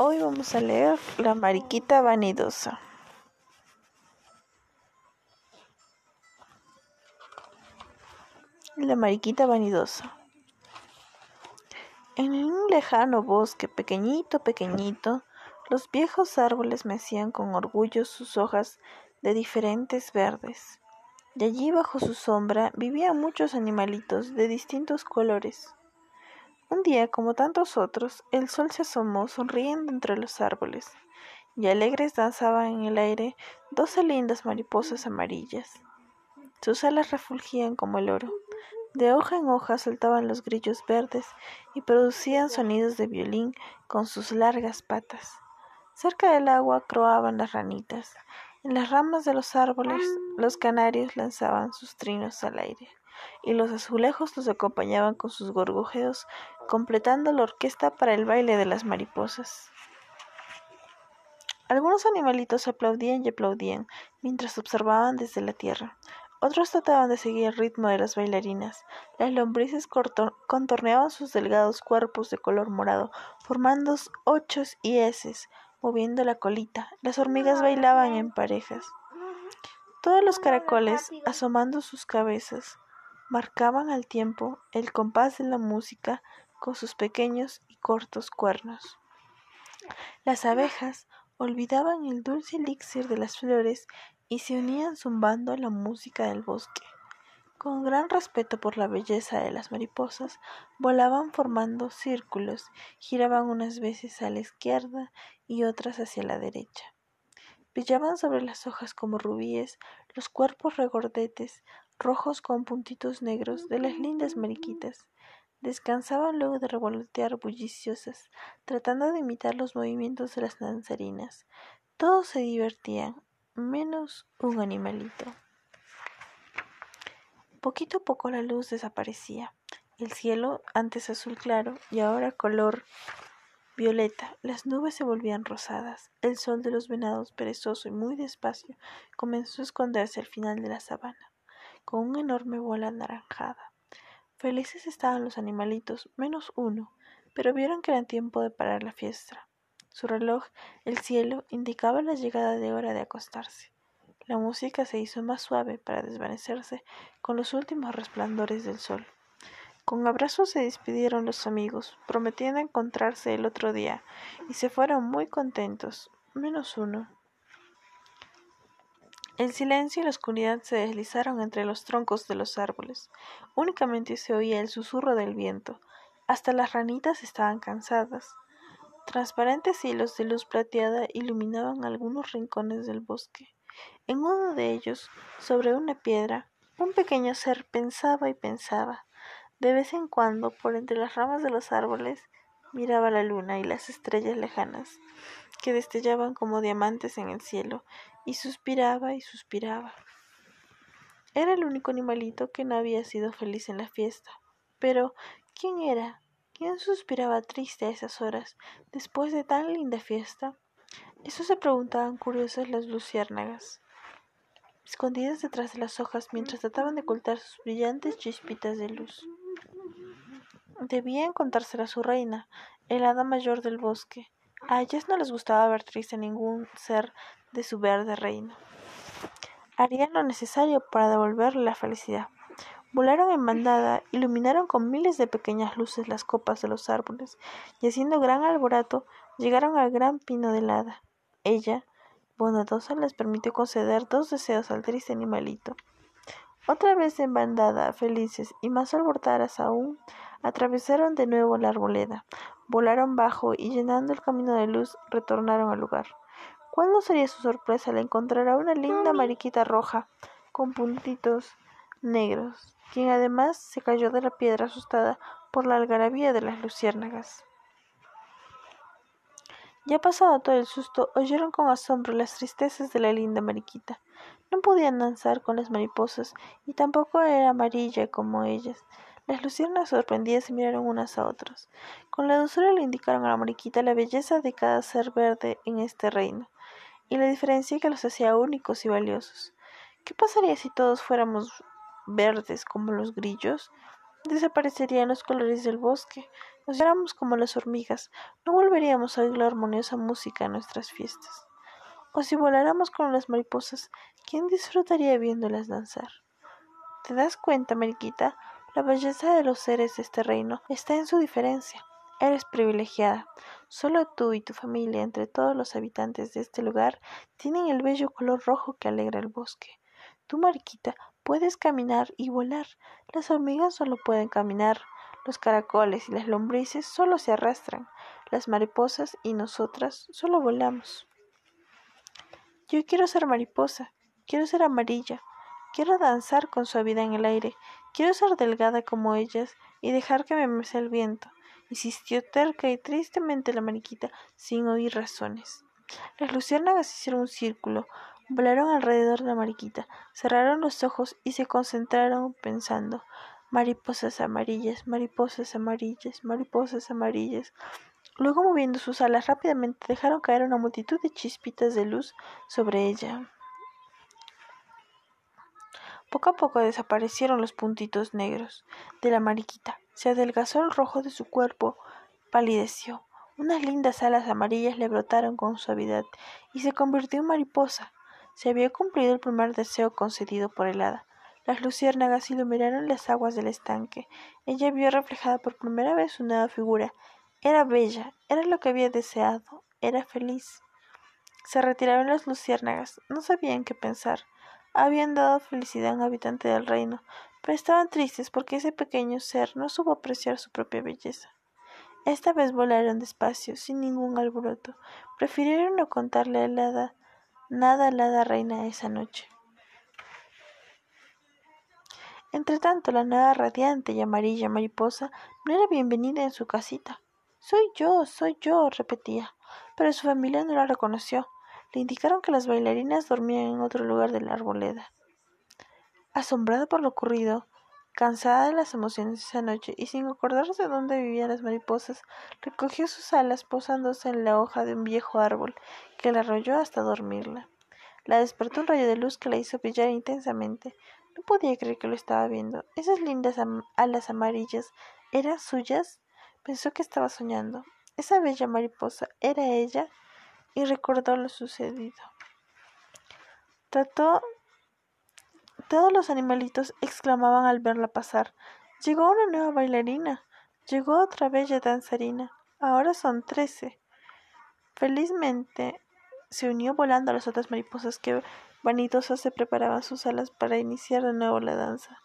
Hoy vamos a leer La mariquita vanidosa. La mariquita vanidosa. En un lejano bosque pequeñito, pequeñito, los viejos árboles mecían con orgullo sus hojas de diferentes verdes. Y allí bajo su sombra vivían muchos animalitos de distintos colores. Un día, como tantos otros, el sol se asomó sonriendo entre los árboles, y alegres danzaban en el aire doce lindas mariposas amarillas. Sus alas refulgían como el oro. De hoja en hoja saltaban los grillos verdes y producían sonidos de violín con sus largas patas. Cerca del agua croaban las ranitas. En las ramas de los árboles los canarios lanzaban sus trinos al aire y los azulejos los acompañaban con sus gorgojeos, completando la orquesta para el baile de las mariposas. Algunos animalitos aplaudían y aplaudían mientras observaban desde la tierra. Otros trataban de seguir el ritmo de las bailarinas. Las lombrices contorneaban sus delgados cuerpos de color morado, formando ochos y eses, moviendo la colita. Las hormigas bailaban en parejas. Todos los caracoles, asomando sus cabezas, marcaban al tiempo el compás de la música con sus pequeños y cortos cuernos. Las abejas olvidaban el dulce elixir de las flores y se unían zumbando a la música del bosque. Con gran respeto por la belleza de las mariposas, volaban formando círculos, giraban unas veces a la izquierda y otras hacia la derecha. Brillaban sobre las hojas como rubíes los cuerpos regordetes, rojos con puntitos negros de las lindas mariquitas. Descansaban luego de revolotear bulliciosas, tratando de imitar los movimientos de las danzarinas. Todos se divertían, menos un animalito. Poquito a poco la luz desaparecía. El cielo, antes azul claro y ahora color violeta, las nubes se volvían rosadas. El sol de los venados, perezoso y muy despacio, comenzó a esconderse al final de la sabana con una enorme bola anaranjada. Felices estaban los animalitos, menos uno, pero vieron que era tiempo de parar la fiesta. Su reloj, el cielo, indicaba la llegada de hora de acostarse. La música se hizo más suave para desvanecerse con los últimos resplandores del sol. Con abrazos se despidieron los amigos, prometiendo encontrarse el otro día, y se fueron muy contentos, menos uno. El silencio y la oscuridad se deslizaron entre los troncos de los árboles. Únicamente se oía el susurro del viento. Hasta las ranitas estaban cansadas. Transparentes hilos de luz plateada iluminaban algunos rincones del bosque. En uno de ellos, sobre una piedra, un pequeño ser pensaba y pensaba. De vez en cuando, por entre las ramas de los árboles, miraba la luna y las estrellas lejanas, que destellaban como diamantes en el cielo, y suspiraba y suspiraba. Era el único animalito que no había sido feliz en la fiesta. Pero, ¿quién era? ¿Quién suspiraba triste a esas horas, después de tan linda fiesta? Eso se preguntaban curiosas las luciérnagas, escondidas detrás de las hojas mientras trataban de ocultar sus brillantes chispitas de luz. Debía contársela a su reina, el hada mayor del bosque. A ellas no les gustaba ver triste a ningún ser de su verde reino. Harían lo necesario para devolverle la felicidad. Volaron en bandada, iluminaron con miles de pequeñas luces las copas de los árboles, y haciendo gran alboroto, llegaron al gran pino de hada. Ella, bondadosa, les permitió conceder dos deseos al triste animalito. Otra vez en bandada, felices y más alborotadas aún, atravesaron de nuevo la arboleda, volaron bajo y llenando el camino de luz, retornaron al lugar. ¿Cuál no sería su sorpresa al encontrar a una linda mariquita roja con puntitos negros, quien además se cayó de la piedra asustada por la algarabía de las luciérnagas? Ya pasado todo el susto, oyeron con asombro las tristezas de la linda mariquita. No podían danzar con las mariposas y tampoco era amarilla como ellas. Las luciérnagas sorprendidas se miraron unas a otras. Con la dulzura le indicaron a la mariquita la belleza de cada ser verde en este reino y la diferencia que los hacía únicos y valiosos. ¿Qué pasaría si todos fuéramos verdes como los grillos? Desaparecerían los colores del bosque, o si éramos como las hormigas, no volveríamos a oír la armoniosa música en nuestras fiestas. O si voláramos con las mariposas, ¿quién disfrutaría viéndolas danzar? ¿Te das cuenta, Mariquita? La belleza de los seres de este reino está en su diferencia. Eres privilegiada. Solo tú y tu familia, entre todos los habitantes de este lugar, tienen el bello color rojo que alegra el bosque. Tú, Mariquita, puedes caminar y volar. Las hormigas solo pueden caminar. Los caracoles y las lombrices solo se arrastran. Las mariposas y nosotras solo volamos. Yo quiero ser mariposa, quiero ser amarilla, quiero danzar con suavidad en el aire, quiero ser delgada como ellas y dejar que me mece el viento. Insistió terca y tristemente la mariquita, sin oír razones. Las luciérnagas hicieron un círculo, volaron alrededor de la mariquita, cerraron los ojos y se concentraron pensando mariposas amarillas, mariposas amarillas, mariposas amarillas. Luego, moviendo sus alas rápidamente, dejaron caer una multitud de chispitas de luz sobre ella. Poco a poco desaparecieron los puntitos negros de la mariquita. Se adelgazó el rojo de su cuerpo, palideció. Unas lindas alas amarillas le brotaron con suavidad y se convirtió en mariposa. Se había cumplido el primer deseo concedido por el hada. Las luciérnagas iluminaron las aguas del estanque. Ella vio reflejada por primera vez su nueva figura era bella, era lo que había deseado, era feliz. Se retiraron las luciérnagas, no sabían qué pensar. Habían dado felicidad a un habitante del reino, pero estaban tristes porque ese pequeño ser no supo apreciar su propia belleza. Esta vez volaron despacio, sin ningún alboroto. Prefirieron no contarle a la nada a la reina esa noche. Entretanto, la nueva radiante y amarilla mariposa no era bienvenida en su casita. Soy yo, soy yo, repetía, pero su familia no la reconoció. Le indicaron que las bailarinas dormían en otro lugar de la arboleda. Asombrada por lo ocurrido, cansada de las emociones de esa noche y sin acordarse de dónde vivían las mariposas, recogió sus alas posándose en la hoja de un viejo árbol que la arrolló hasta dormirla. La despertó un rayo de luz que la hizo brillar intensamente. No podía creer que lo estaba viendo. Esas lindas alas amarillas eran suyas. Pensó que estaba soñando. Esa bella mariposa era ella y recordó lo sucedido. Trató. Todos los animalitos exclamaban al verla pasar. Llegó una nueva bailarina. Llegó otra bella danzarina. Ahora son trece. Felizmente se unió volando a las otras mariposas que vanidosas se preparaban sus alas para iniciar de nuevo la danza.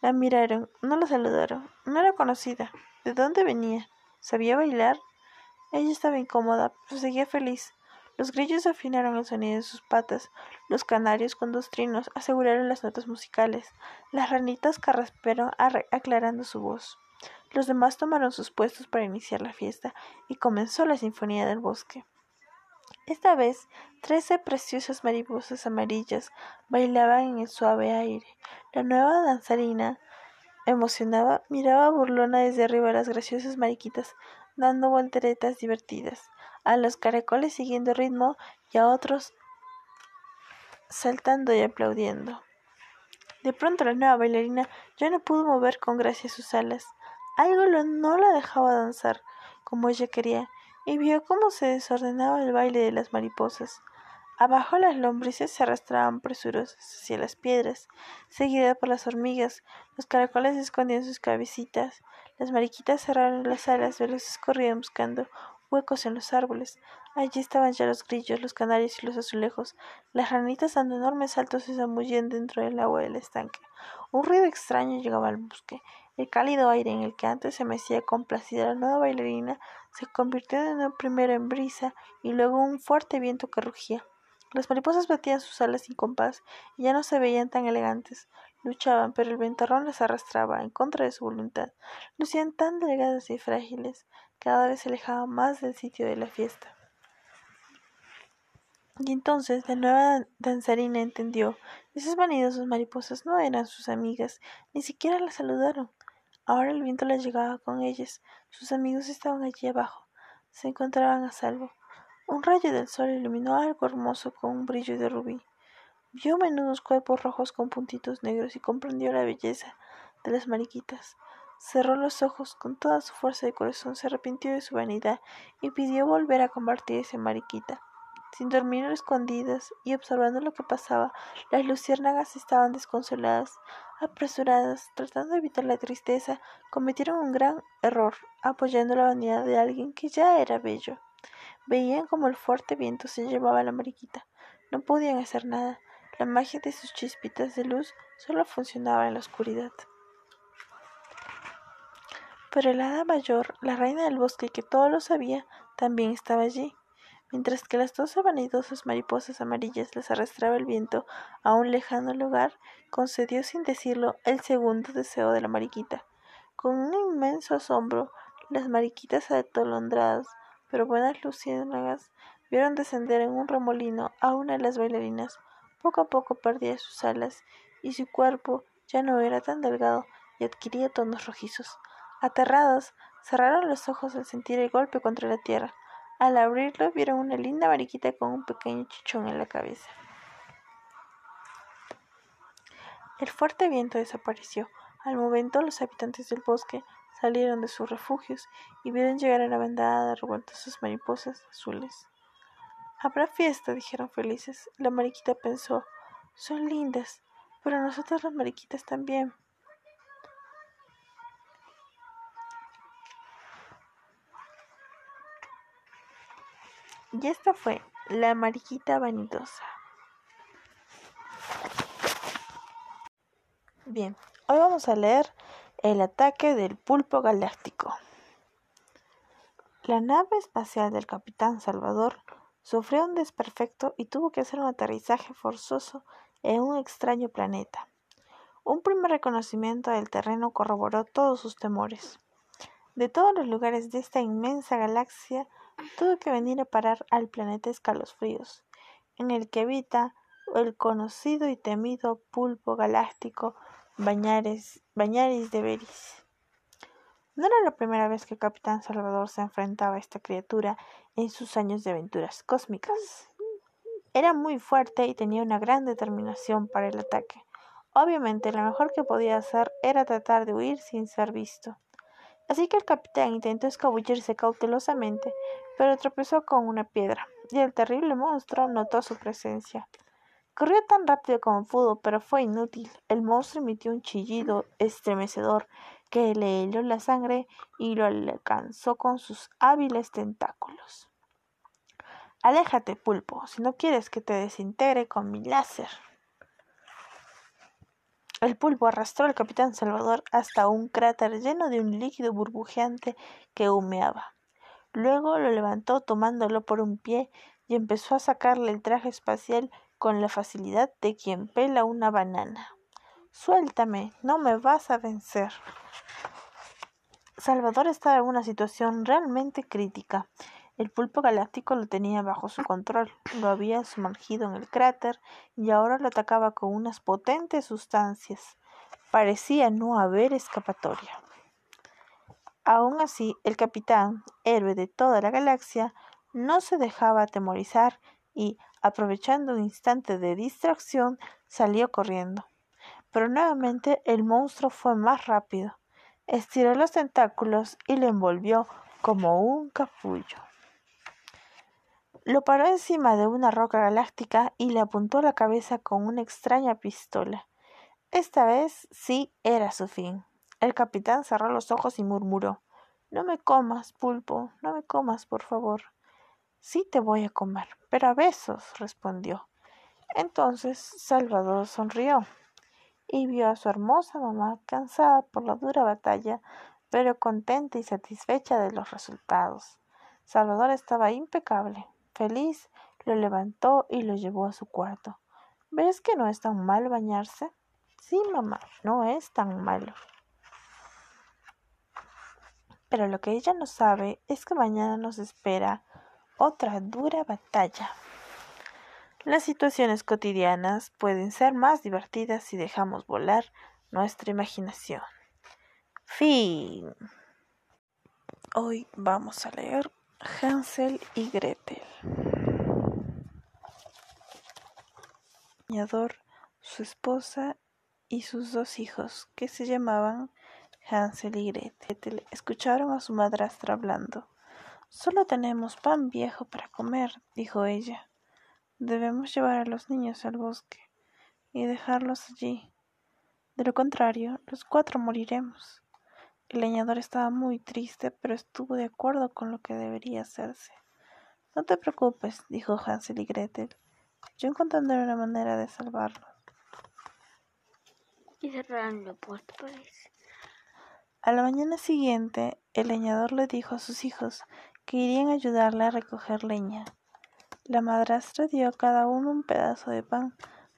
La miraron, no la saludaron, no era conocida. ¿De dónde venía? ¿Sabía bailar? Ella estaba incómoda, pero seguía feliz. Los grillos afinaron el sonido de sus patas, los canarios con dos trinos aseguraron las notas musicales, las ranitas carraspearon aclarando su voz. Los demás tomaron sus puestos para iniciar la fiesta y comenzó la sinfonía del bosque. Esta vez, trece preciosas mariposas amarillas bailaban en el suave aire. La nueva danzarina emocionaba, miraba burlona desde arriba a las graciosas mariquitas, dando volteretas divertidas, a los caracoles siguiendo ritmo y a otros saltando y aplaudiendo. De pronto la nueva bailarina ya no pudo mover con gracia sus alas. Algo no la dejaba danzar como ella quería, y vio cómo se desordenaba el baile de las mariposas. Abajo las lombrices se arrastraban presurosas hacia las piedras, seguidas por las hormigas. Los caracoles escondían sus cabecitas. Las mariquitas cerraron las alas, veloces corrían buscando huecos en los árboles. Allí estaban ya los grillos, los canarios y los azulejos. Las ranitas dando enormes saltos se zambullían dentro del agua del estanque. Un ruido extraño llegaba al bosque. El cálido aire en el que antes se mecía complacida la nueva bailarina se convirtió de nuevo primero en brisa y luego en un fuerte viento que rugía. Las mariposas batían sus alas sin compás y ya no se veían tan elegantes. Luchaban, pero el ventarrón las arrastraba en contra de su voluntad. Lucían tan delgadas y frágiles, cada vez se alejaban más del sitio de la fiesta. Y entonces la nueva danzarina entendió. Esas vanidosas mariposas no eran sus amigas, ni siquiera las saludaron. Ahora el viento las llegaba con ellas. Sus amigos estaban allí abajo. Se encontraban a salvo. Un rayo del sol iluminó algo hermoso con un brillo de rubí. Vio menudos cuerpos rojos con puntitos negros y comprendió la belleza de las mariquitas. Cerró los ojos con toda su fuerza de corazón, se arrepintió de su vanidad y pidió volver a convertirse en mariquita. Sin dormir escondidas y observando lo que pasaba, las luciérnagas estaban desconsoladas, apresuradas, tratando de evitar la tristeza, cometieron un gran error, apoyando la vanidad de alguien que ya era bello. Veían como el fuerte viento se llevaba a la mariquita. No podían hacer nada. La magia de sus chispitas de luz solo funcionaba en la oscuridad. Pero el hada mayor, la reina del bosque que todo lo sabía, también estaba allí. Mientras que las doce vanidosas mariposas amarillas les arrastraba el viento a un lejano lugar, concedió sin decirlo el segundo deseo de la mariquita. Con un inmenso asombro, las mariquitas atolondradas, pero buenas luciérnagas, vieron descender en un remolino a una de las bailarinas. Poco a poco perdía sus alas y su cuerpo ya no era tan delgado y adquiría tonos rojizos. Aterrados, cerraron los ojos al sentir el golpe contra la tierra. Al abrirlo vieron una linda mariquita con un pequeño chichón en la cabeza. El fuerte viento desapareció. Al momento los habitantes del bosque salieron de sus refugios y vieron llegar a la bandada de revoltosas mariposas azules. Habrá fiesta, dijeron felices. La mariquita pensó, son lindas, pero nosotras las mariquitas también. Y esta fue la mariquita vanidosa. Bien, hoy vamos a leer el ataque del pulpo galáctico. La nave espacial del capitán Salvador sufrió un desperfecto y tuvo que hacer un aterrizaje forzoso en un extraño planeta. Un primer reconocimiento del terreno corroboró todos sus temores. De todos los lugares de esta inmensa galaxia, tuvo que venir a parar al planeta Escalofríos, en el que habita el conocido y temido pulpo galáctico Bañaris, de Beris. No era la primera vez que el Capitán Salvador se enfrentaba a esta criatura en sus años de aventuras cósmicas. Era muy fuerte y tenía una gran determinación para el ataque. Obviamente, lo mejor que podía hacer era tratar de huir sin ser visto. Así que el capitán intentó escabullirse cautelosamente, pero tropezó con una piedra, y el terrible monstruo notó su presencia. Corrió tan rápido como pudo, pero fue inútil. El monstruo emitió un chillido estremecedor que le heló la sangre y lo alcanzó con sus hábiles tentáculos. Aléjate, pulpo, si no quieres que te desintegre con mi láser. El pulpo arrastró al capitán Salvador hasta un cráter lleno de un líquido burbujeante que humeaba. Luego lo levantó tomándolo por un pie y empezó a sacarle el traje espacial con la facilidad de quien pela una banana. Suéltame, no me vas a vencer. Salvador estaba en una situación realmente crítica. El pulpo galáctico lo tenía bajo su control, lo había sumergido en el cráter y ahora lo atacaba con unas potentes sustancias. Parecía no haber escapatoria. Aún así, el capitán, héroe de toda la galaxia, no se dejaba atemorizar y, aprovechando un instante de distracción, salió corriendo. Pero nuevamente el monstruo fue más rápido. Estiró los tentáculos y le envolvió como un capullo. Lo paró encima de una roca galáctica y le apuntó la cabeza con una extraña pistola. Esta vez sí era su fin. El capitán cerró los ojos y murmuró No me comas, pulpo, no me comas, por favor. Sí te voy a comer, pero a besos, respondió. Entonces Salvador sonrió y vio a su hermosa mamá cansada por la dura batalla, pero contenta y satisfecha de los resultados. Salvador estaba impecable. Feliz, lo levantó y lo llevó a su cuarto. ¿Ves que no es tan mal bañarse? Sí, mamá, no es tan malo. Pero lo que ella no sabe es que mañana nos espera otra dura batalla. Las situaciones cotidianas pueden ser más divertidas si dejamos volar nuestra imaginación. Fin. Hoy vamos a leer Hansel y Gretel. su esposa y sus dos hijos, que se llamaban Hansel y Gretel escucharon a su madrastra hablando. Solo tenemos pan viejo para comer, dijo ella. Debemos llevar a los niños al bosque y dejarlos allí. De lo contrario, los cuatro moriremos. El leñador estaba muy triste, pero estuvo de acuerdo con lo que debería hacerse. No te preocupes, dijo Hansel y Gretel. Yo encontraré una manera de salvarlos. Y cerraron la puerta, A la mañana siguiente, el leñador le dijo a sus hijos que irían a ayudarle a recoger leña. La madrastra dio a cada uno un pedazo de pan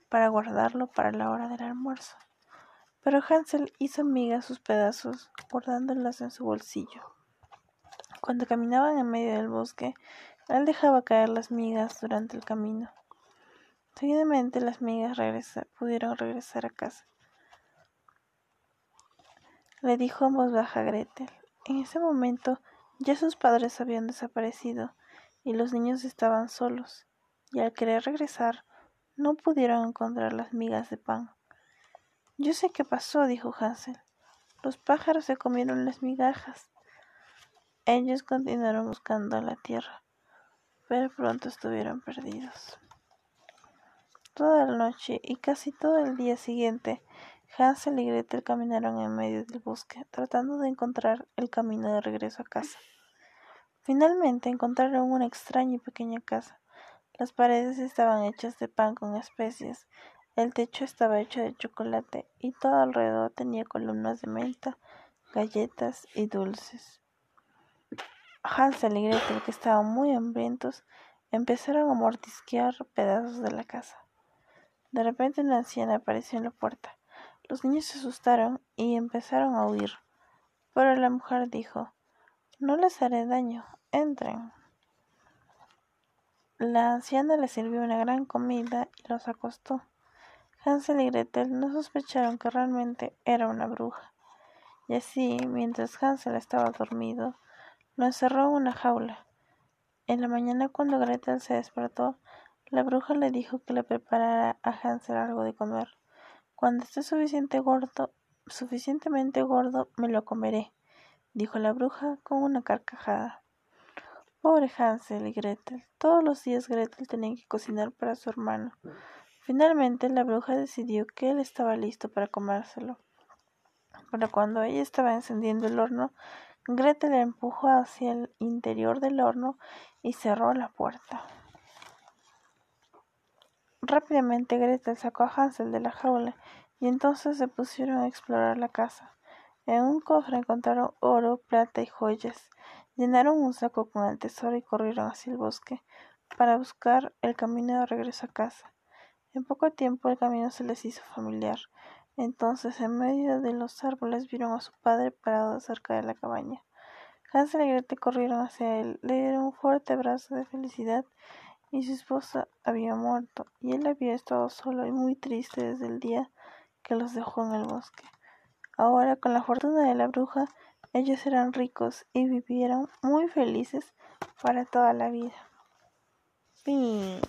para guardarlo para la hora del almuerzo. Pero Hansel hizo migas sus pedazos, guardándolas en su bolsillo. Cuando caminaban en medio del bosque, él dejaba caer las migas durante el camino. Seguidamente las migas pudieron regresar a casa. Le dijo en voz baja Gretel. En ese momento ya sus padres habían desaparecido y los niños estaban solos, y al querer regresar no pudieron encontrar las migas de pan. Yo sé qué pasó, dijo Hansel. Los pájaros se comieron las migajas. Ellos continuaron buscando la tierra, pero pronto estuvieron perdidos. Toda la noche y casi todo el día siguiente, Hansel y Gretel caminaron en medio del bosque, tratando de encontrar el camino de regreso a casa. Finalmente encontraron una extraña y pequeña casa. Las paredes estaban hechas de pan con especias, el techo estaba hecho de chocolate y todo alrededor tenía columnas de menta, galletas y dulces. Hansel y Gretel, que estaban muy hambrientos, empezaron a mordisquear pedazos de la casa. De repente una anciana apareció en la puerta. Los niños se asustaron y empezaron a huir. Pero la mujer dijo, No les haré daño, entren. La anciana les sirvió una gran comida y los acostó. Hansel y Gretel no sospecharon que realmente era una bruja, y así, mientras Hansel estaba dormido, lo encerró en una jaula. En la mañana cuando Gretel se despertó, la bruja le dijo que le preparara a Hansel algo de comer. Cuando esté gordo, suficientemente gordo, me lo comeré, dijo la bruja con una carcajada. Pobre Hansel y Gretel. Todos los días Gretel tenía que cocinar para su hermano. Finalmente la bruja decidió que él estaba listo para comérselo. Pero cuando ella estaba encendiendo el horno, Gretel le empujó hacia el interior del horno y cerró la puerta. Rápidamente Gretel sacó a Hansel de la jaula y entonces se pusieron a explorar la casa. En un cofre encontraron oro, plata y joyas. Llenaron un saco con el tesoro y corrieron hacia el bosque para buscar el camino de regreso a casa. En poco tiempo el camino se les hizo familiar. Entonces, en medio de los árboles, vieron a su padre parado cerca de la cabaña. Hansel y Gretel corrieron hacia él, le dieron un fuerte abrazo de felicidad y su esposa había muerto, y él había estado solo y muy triste desde el día que los dejó en el bosque. Ahora, con la fortuna de la bruja, ellos eran ricos y vivieron muy felices para toda la vida. Fin.